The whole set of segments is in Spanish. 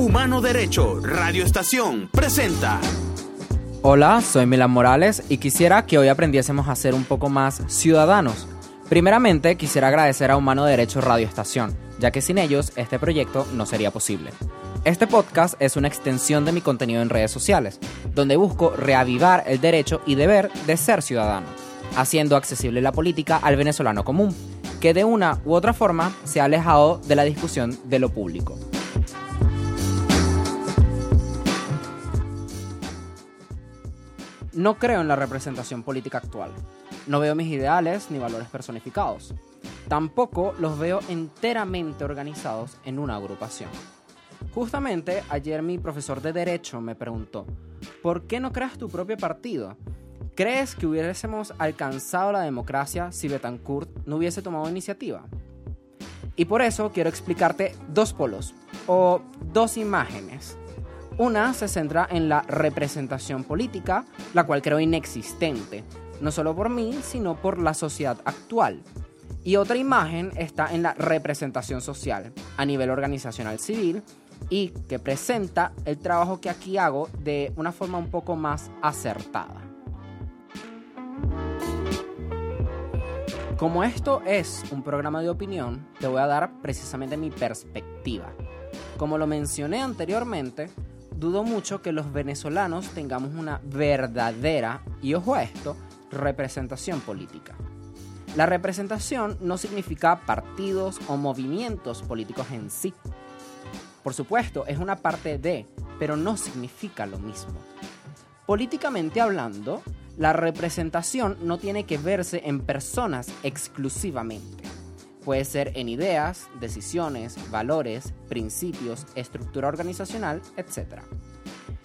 Humano Derecho, Radio Estación, presenta. Hola, soy Milan Morales y quisiera que hoy aprendiésemos a ser un poco más ciudadanos. Primeramente, quisiera agradecer a Humano Derecho Radio Estación, ya que sin ellos este proyecto no sería posible. Este podcast es una extensión de mi contenido en redes sociales, donde busco reavivar el derecho y deber de ser ciudadano, haciendo accesible la política al venezolano común, que de una u otra forma se ha alejado de la discusión de lo público. No creo en la representación política actual. No veo mis ideales ni valores personificados. Tampoco los veo enteramente organizados en una agrupación. Justamente ayer mi profesor de Derecho me preguntó, ¿por qué no creas tu propio partido? ¿Crees que hubiésemos alcanzado la democracia si Betancourt no hubiese tomado iniciativa? Y por eso quiero explicarte dos polos, o dos imágenes. Una se centra en la representación política, la cual creo inexistente, no solo por mí, sino por la sociedad actual. Y otra imagen está en la representación social, a nivel organizacional civil, y que presenta el trabajo que aquí hago de una forma un poco más acertada. Como esto es un programa de opinión, te voy a dar precisamente mi perspectiva. Como lo mencioné anteriormente, dudo mucho que los venezolanos tengamos una verdadera, y ojo a esto, representación política. La representación no significa partidos o movimientos políticos en sí, por supuesto, es una parte de, pero no significa lo mismo. Políticamente hablando, la representación no tiene que verse en personas exclusivamente. Puede ser en ideas, decisiones, valores, principios, estructura organizacional, etc.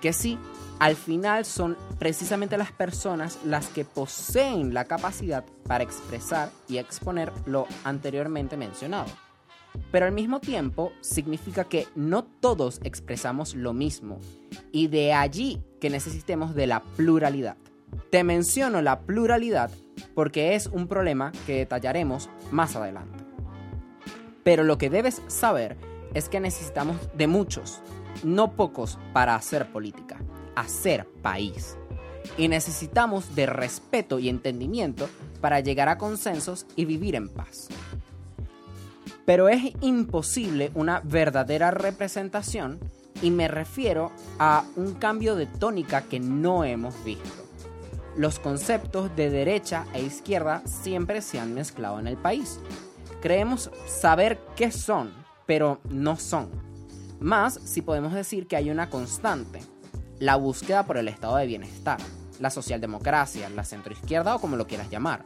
Que sí, al final son precisamente las personas las que poseen la capacidad para expresar y exponer lo anteriormente mencionado. Pero al mismo tiempo significa que no todos expresamos lo mismo y de allí que necesitemos de la pluralidad. Te menciono la pluralidad porque es un problema que detallaremos más adelante. Pero lo que debes saber es que necesitamos de muchos, no pocos, para hacer política, hacer país. Y necesitamos de respeto y entendimiento para llegar a consensos y vivir en paz. Pero es imposible una verdadera representación y me refiero a un cambio de tónica que no hemos visto. Los conceptos de derecha e izquierda siempre se han mezclado en el país. Creemos saber qué son, pero no son. Más si podemos decir que hay una constante, la búsqueda por el estado de bienestar, la socialdemocracia, la centroizquierda o como lo quieras llamar.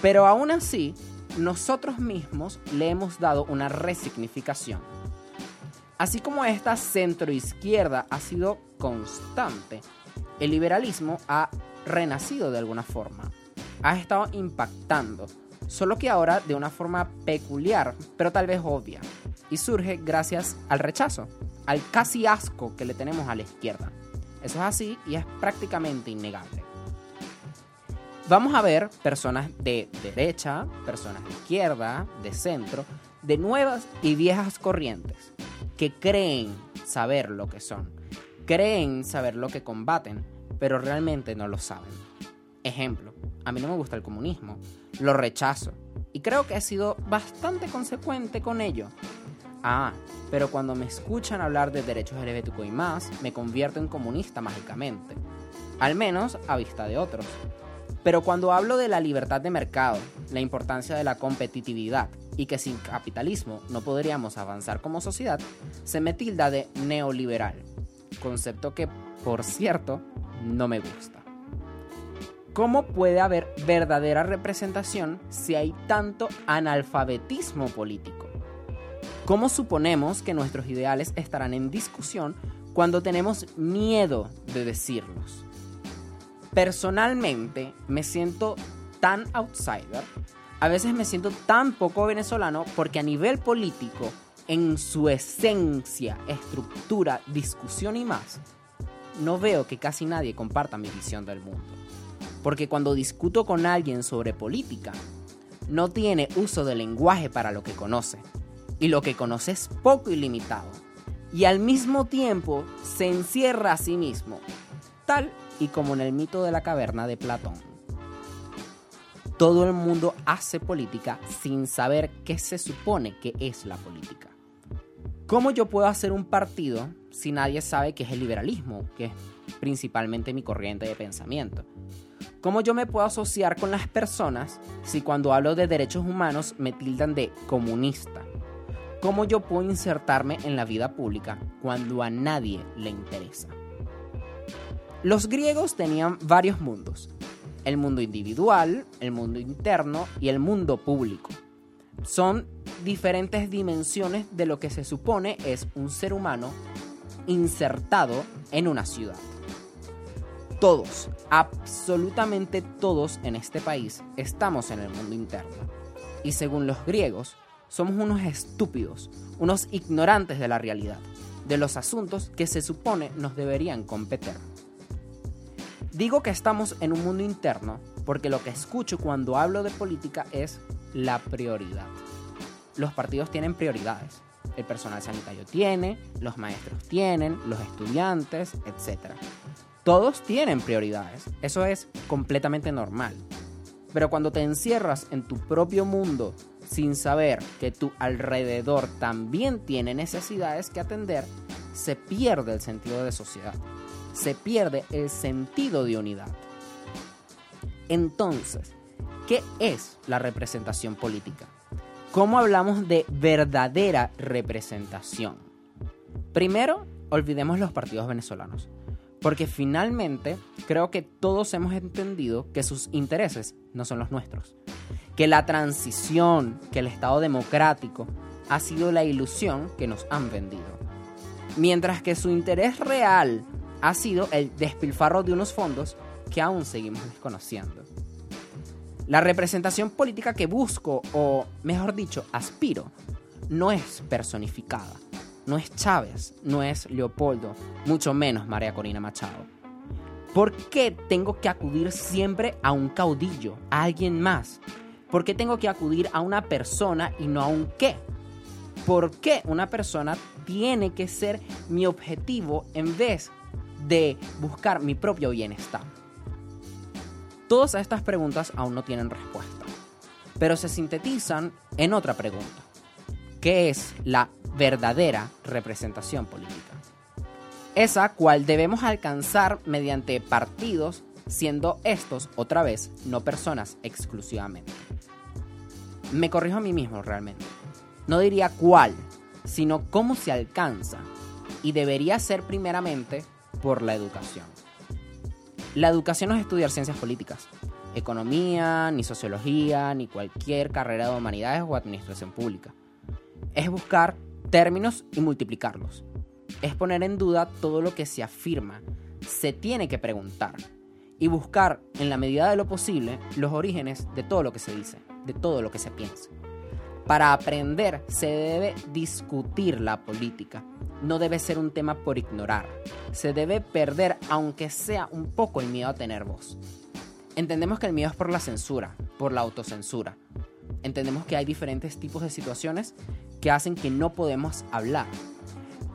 Pero aún así, nosotros mismos le hemos dado una resignificación. Así como esta centroizquierda ha sido constante, el liberalismo ha renacido de alguna forma. Ha estado impactando, solo que ahora de una forma peculiar, pero tal vez obvia. Y surge gracias al rechazo, al casi asco que le tenemos a la izquierda. Eso es así y es prácticamente innegable. Vamos a ver personas de derecha, personas de izquierda, de centro, de nuevas y viejas corrientes, que creen saber lo que son, creen saber lo que combaten, pero realmente no lo saben. Ejemplo, a mí no me gusta el comunismo, lo rechazo, y creo que he sido bastante consecuente con ello. Ah, pero cuando me escuchan hablar de derechos LGBTQ y más, me convierto en comunista mágicamente. Al menos a vista de otros. Pero cuando hablo de la libertad de mercado, la importancia de la competitividad y que sin capitalismo no podríamos avanzar como sociedad, se me tilda de neoliberal, concepto que, por cierto, no me gusta. ¿Cómo puede haber verdadera representación si hay tanto analfabetismo político? ¿Cómo suponemos que nuestros ideales estarán en discusión cuando tenemos miedo de decirlos? personalmente me siento tan outsider, a veces me siento tan poco venezolano porque a nivel político, en su esencia, estructura, discusión y más, no veo que casi nadie comparta mi visión del mundo. Porque cuando discuto con alguien sobre política, no tiene uso del lenguaje para lo que conoce. Y lo que conoce es poco y limitado. y al mismo tiempo se encierra a sí mismo, tal y como en el mito de la caverna de Platón. Todo el mundo hace política sin saber qué se supone que es la política. ¿Cómo yo puedo hacer un partido si nadie sabe qué es el liberalismo, que es principalmente mi corriente de pensamiento? ¿Cómo yo me puedo asociar con las personas si cuando hablo de derechos humanos me tildan de comunista? ¿Cómo yo puedo insertarme en la vida pública cuando a nadie le interesa? Los griegos tenían varios mundos, el mundo individual, el mundo interno y el mundo público. Son diferentes dimensiones de lo que se supone es un ser humano insertado en una ciudad. Todos, absolutamente todos en este país estamos en el mundo interno. Y según los griegos, somos unos estúpidos, unos ignorantes de la realidad, de los asuntos que se supone nos deberían competir. Digo que estamos en un mundo interno porque lo que escucho cuando hablo de política es la prioridad. Los partidos tienen prioridades. El personal sanitario tiene, los maestros tienen, los estudiantes, etc. Todos tienen prioridades. Eso es completamente normal. Pero cuando te encierras en tu propio mundo sin saber que tu alrededor también tiene necesidades que atender, se pierde el sentido de sociedad, se pierde el sentido de unidad. Entonces, ¿qué es la representación política? ¿Cómo hablamos de verdadera representación? Primero, olvidemos los partidos venezolanos, porque finalmente creo que todos hemos entendido que sus intereses no son los nuestros que la transición, que el Estado democrático ha sido la ilusión que nos han vendido. Mientras que su interés real ha sido el despilfarro de unos fondos que aún seguimos desconociendo. La representación política que busco, o mejor dicho, aspiro, no es personificada. No es Chávez, no es Leopoldo, mucho menos María Corina Machado. ¿Por qué tengo que acudir siempre a un caudillo, a alguien más, ¿Por qué tengo que acudir a una persona y no a un qué? ¿Por qué una persona tiene que ser mi objetivo en vez de buscar mi propio bienestar? Todas estas preguntas aún no tienen respuesta, pero se sintetizan en otra pregunta. ¿Qué es la verdadera representación política? Esa cual debemos alcanzar mediante partidos, siendo estos otra vez no personas exclusivamente me corrijo a mí mismo realmente. No diría cuál, sino cómo se alcanza. Y debería ser primeramente por la educación. La educación no es estudiar ciencias políticas, economía, ni sociología, ni cualquier carrera de humanidades o administración pública. Es buscar términos y multiplicarlos. Es poner en duda todo lo que se afirma. Se tiene que preguntar y buscar, en la medida de lo posible, los orígenes de todo lo que se dice de todo lo que se piensa. Para aprender se debe discutir la política, no debe ser un tema por ignorar, se debe perder aunque sea un poco el miedo a tener voz. Entendemos que el miedo es por la censura, por la autocensura. Entendemos que hay diferentes tipos de situaciones que hacen que no podemos hablar.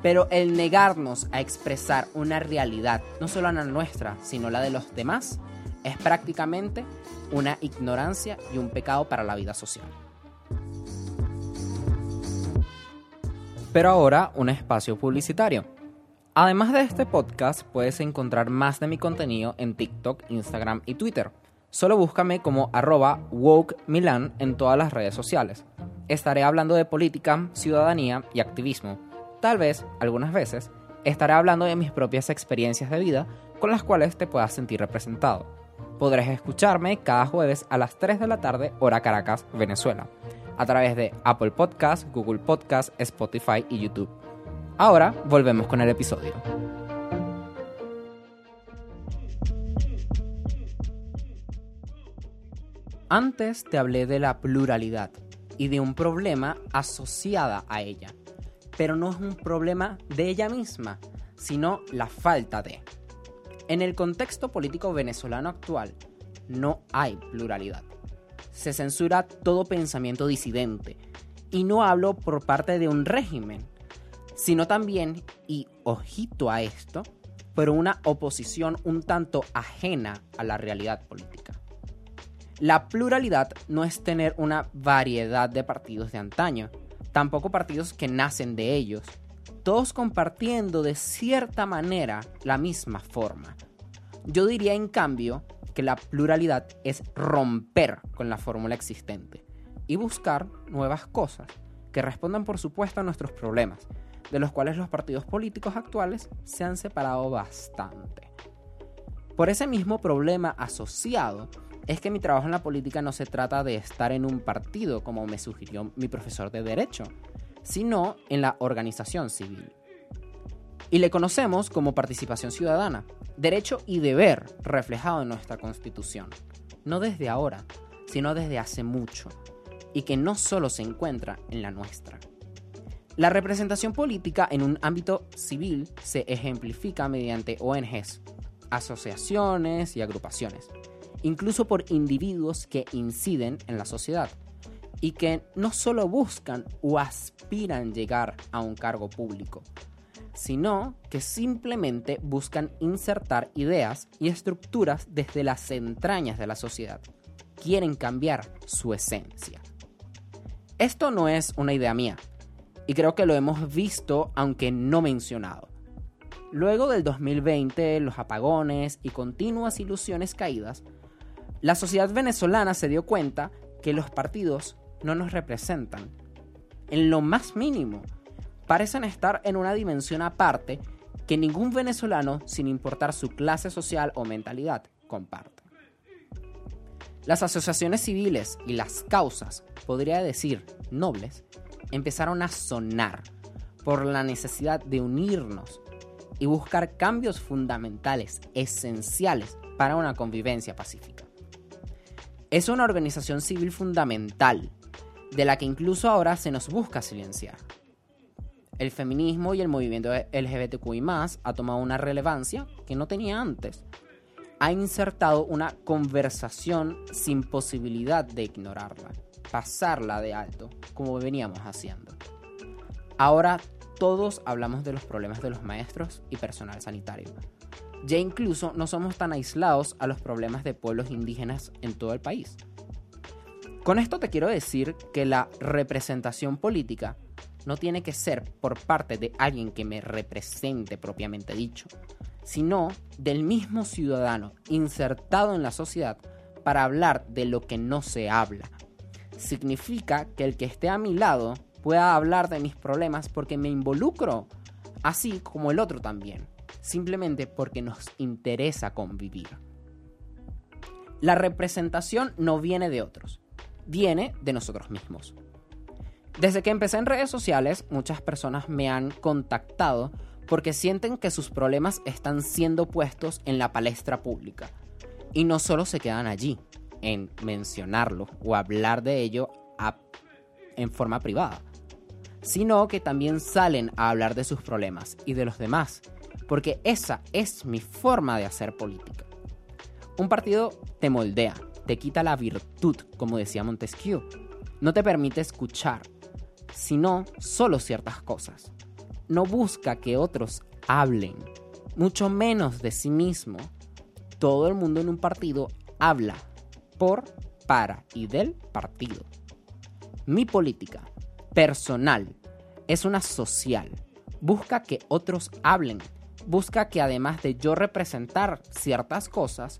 Pero el negarnos a expresar una realidad, no solo la nuestra, sino la de los demás, es prácticamente una ignorancia y un pecado para la vida social. Pero ahora un espacio publicitario. Además de este podcast, puedes encontrar más de mi contenido en TikTok, Instagram y Twitter. Solo búscame como arroba WokeMilan en todas las redes sociales. Estaré hablando de política, ciudadanía y activismo. Tal vez, algunas veces, estaré hablando de mis propias experiencias de vida con las cuales te puedas sentir representado podrás escucharme cada jueves a las 3 de la tarde, hora Caracas, Venezuela, a través de Apple Podcast, Google Podcast, Spotify y YouTube. Ahora volvemos con el episodio. Antes te hablé de la pluralidad y de un problema asociada a ella, pero no es un problema de ella misma, sino la falta de. En el contexto político venezolano actual, no hay pluralidad. Se censura todo pensamiento disidente. Y no hablo por parte de un régimen, sino también, y ojito a esto, pero una oposición un tanto ajena a la realidad política. La pluralidad no es tener una variedad de partidos de antaño, tampoco partidos que nacen de ellos, todos compartiendo de cierta manera la misma forma. Yo diría en cambio que la pluralidad es romper con la fórmula existente y buscar nuevas cosas que respondan por supuesto a nuestros problemas, de los cuales los partidos políticos actuales se han separado bastante. Por ese mismo problema asociado, es que mi trabajo en la política no se trata de estar en un partido, como me sugirió mi profesor de Derecho, sino en la organización civil. Y le conocemos como participación ciudadana, derecho y deber reflejado en nuestra Constitución, no desde ahora, sino desde hace mucho, y que no solo se encuentra en la nuestra. La representación política en un ámbito civil se ejemplifica mediante ONGs, asociaciones y agrupaciones, incluso por individuos que inciden en la sociedad y que no solo buscan o aspiran llegar a un cargo público, sino que simplemente buscan insertar ideas y estructuras desde las entrañas de la sociedad. Quieren cambiar su esencia. Esto no es una idea mía, y creo que lo hemos visto aunque no mencionado. Luego del 2020, los apagones y continuas ilusiones caídas, la sociedad venezolana se dio cuenta que los partidos no nos representan. En lo más mínimo, parecen estar en una dimensión aparte que ningún venezolano, sin importar su clase social o mentalidad, comparte. Las asociaciones civiles y las causas, podría decir nobles, empezaron a sonar por la necesidad de unirnos y buscar cambios fundamentales, esenciales para una convivencia pacífica. Es una organización civil fundamental, de la que incluso ahora se nos busca silenciar. El feminismo y el movimiento LGBTQI ha tomado una relevancia que no tenía antes. Ha insertado una conversación sin posibilidad de ignorarla pasarla de alto, como veníamos haciendo. Ahora todos hablamos de los problemas de los maestros y personal sanitario. Ya incluso no somos tan aislados a los problemas de pueblos indígenas en todo el país. Con esto te quiero decir que la representación política no tiene que ser por parte de alguien que me represente propiamente dicho, sino del mismo ciudadano insertado en la sociedad para hablar de lo que no se habla, significa que el que esté a mi lado pueda hablar de mis problemas porque me involucro, así como el otro también, simplemente porque nos interesa convivir. La representación no viene de otros, viene de nosotros mismos. Desde que empecé en redes sociales, muchas personas me han contactado porque sienten que sus problemas están siendo puestos en la palestra pública. Y no solo se quedan allí, en mencionarlo o hablar de ello en forma privada, sino que también salen a hablar de sus problemas y de los demás, porque esa es mi forma de hacer política. Un partido te moldea, te quita la virtud, como decía Montesquieu, no te permite escuchar, sino solo ciertas cosas. No busca que otros hablen, mucho menos de sí mismo. Todo el mundo en un partido habla por, para y del partido. Mi política personal es una social. Busca que otros hablen. Busca que además de yo representar ciertas cosas,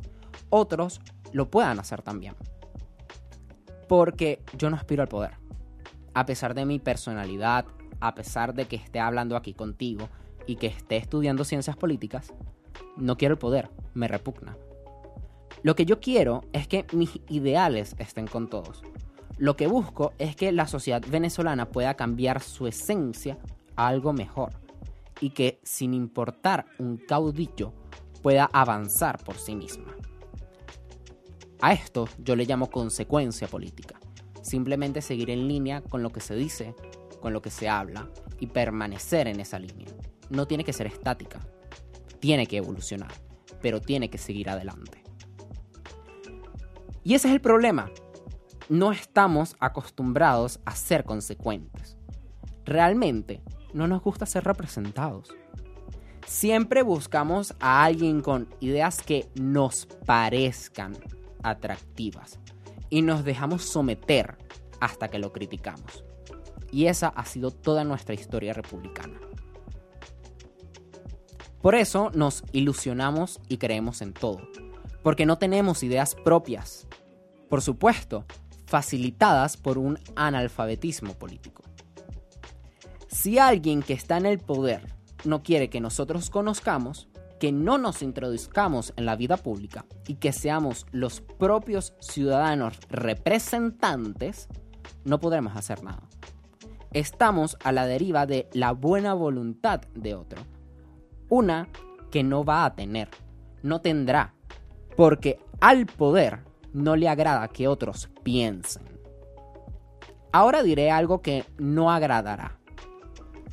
otros lo puedan hacer también. Porque yo no aspiro al poder. A pesar de mi personalidad, a pesar de que esté hablando aquí contigo y que esté estudiando ciencias políticas, no quiero el poder, me repugna. Lo que yo quiero es que mis ideales estén con todos. Lo que busco es que la sociedad venezolana pueda cambiar su esencia a algo mejor y que sin importar un caudillo pueda avanzar por sí misma. A esto yo le llamo consecuencia política. Simplemente seguir en línea con lo que se dice, con lo que se habla y permanecer en esa línea. No tiene que ser estática, tiene que evolucionar, pero tiene que seguir adelante. Y ese es el problema. No estamos acostumbrados a ser consecuentes. Realmente, no nos gusta ser representados. Siempre buscamos a alguien con ideas que nos parezcan atractivas y nos dejamos someter hasta que lo criticamos. Y esa ha sido toda nuestra historia republicana. Por eso nos ilusionamos y creemos en todo, porque no tenemos ideas propias. Por supuesto, facilitadas por un analfabetismo político. Si alguien que está en el poder no quiere que nosotros conozcamos, que no nos introduzcamos en la vida pública y que seamos los propios ciudadanos representantes, no podremos hacer nada. Estamos a la deriva de la buena voluntad de otro. Una que no va a tener, no tendrá, porque al poder no le agrada que otros piensen. Ahora diré algo que no agradará.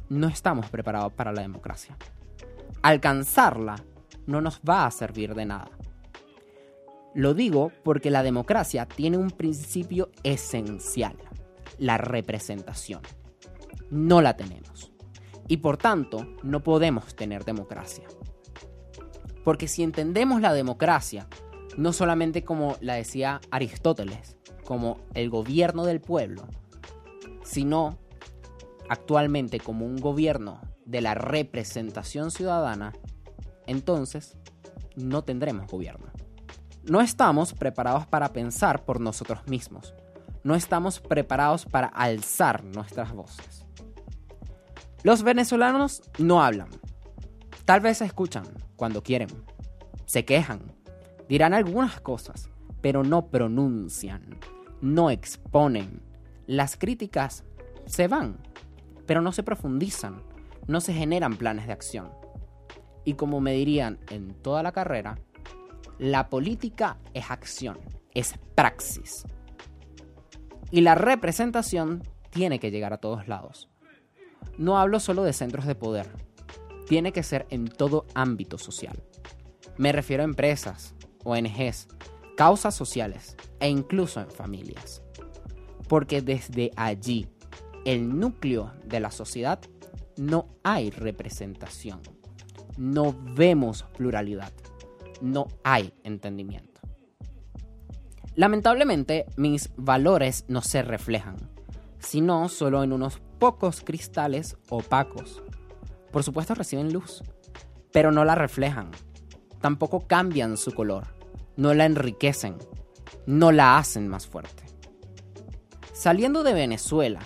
No estamos preparados para la democracia. Alcanzarla no nos va a servir de nada. Lo digo porque la democracia tiene un principio esencial, la representación. No la tenemos. Y por tanto, no podemos tener democracia. Porque si entendemos la democracia no solamente como la decía Aristóteles, como el gobierno del pueblo, sino actualmente como un gobierno de la representación ciudadana, entonces no tendremos gobierno. No estamos preparados para pensar por nosotros mismos. No estamos preparados para alzar nuestras voces. Los venezolanos no hablan. Tal vez escuchan cuando quieren. Se quejan, Dirán algunas cosas, pero no pronuncian, no exponen. Las críticas se van, pero no se profundizan, no se generan planes de acción. Y como me dirían en toda la carrera, la política es acción, es praxis. Y la representación tiene que llegar a todos lados. No hablo solo de centros de poder, tiene que ser en todo ámbito social. Me refiero a empresas, ONGs, causas sociales e incluso en familias. Porque desde allí, el núcleo de la sociedad, no hay representación. No vemos pluralidad. No hay entendimiento. Lamentablemente, mis valores no se reflejan, sino solo en unos pocos cristales opacos. Por supuesto reciben luz, pero no la reflejan. Tampoco cambian su color no la enriquecen, no la hacen más fuerte. Saliendo de Venezuela,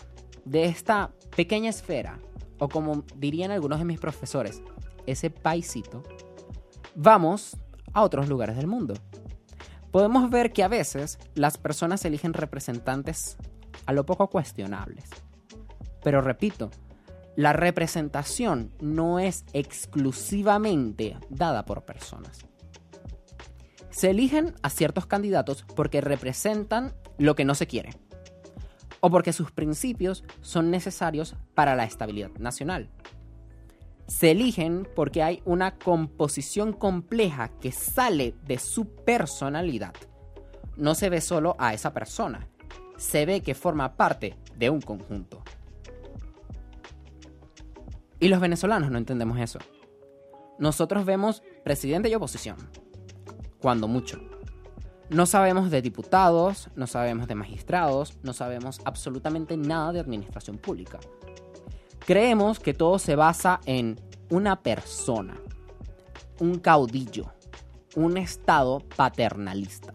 de esta pequeña esfera, o como dirían algunos de mis profesores, ese paisito, vamos a otros lugares del mundo. Podemos ver que a veces las personas eligen representantes a lo poco cuestionables. Pero repito, la representación no es exclusivamente dada por personas. Se eligen a ciertos candidatos porque representan lo que no se quiere o porque sus principios son necesarios para la estabilidad nacional. Se eligen porque hay una composición compleja que sale de su personalidad. No se ve solo a esa persona, se ve que forma parte de un conjunto. Y los venezolanos no entendemos eso. Nosotros vemos presidente y oposición cuando mucho. No sabemos de diputados, no sabemos de magistrados, no sabemos absolutamente nada de administración pública. Creemos que todo se basa en una persona, un caudillo, un estado paternalista.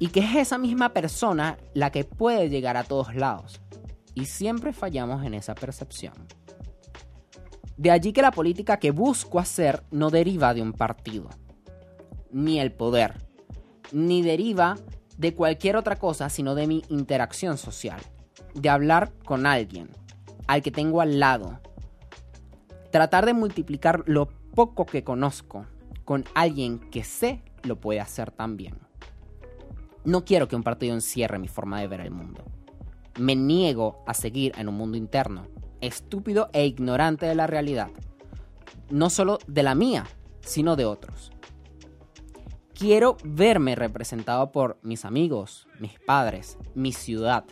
Y que es esa misma persona la que puede llegar a todos lados. Y siempre fallamos en esa percepción. De allí que la política que busco hacer no deriva de un partido ni el poder, ni deriva de cualquier otra cosa, sino de mi interacción social, de hablar con alguien, al que tengo al lado. Tratar de multiplicar lo poco que conozco con alguien que sé lo puede hacer también. No quiero que un partido encierre mi forma de ver el mundo. Me niego a seguir en un mundo interno, estúpido e ignorante de la realidad. No solo de la mía, sino de otros quiero verme representado por mis amigos, mis padres, mi ciudad,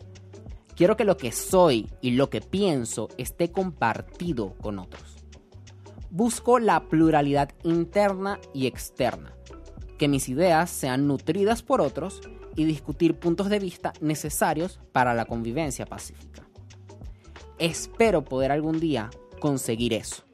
Quiero que lo que soy y lo que pienso esté compartido con otros. Busco la pluralidad interna y externa, que mis ideas sean nutridas por otros y discutir puntos de vista necesarios para la convivencia pacífica. Espero poder algún día conseguir eso.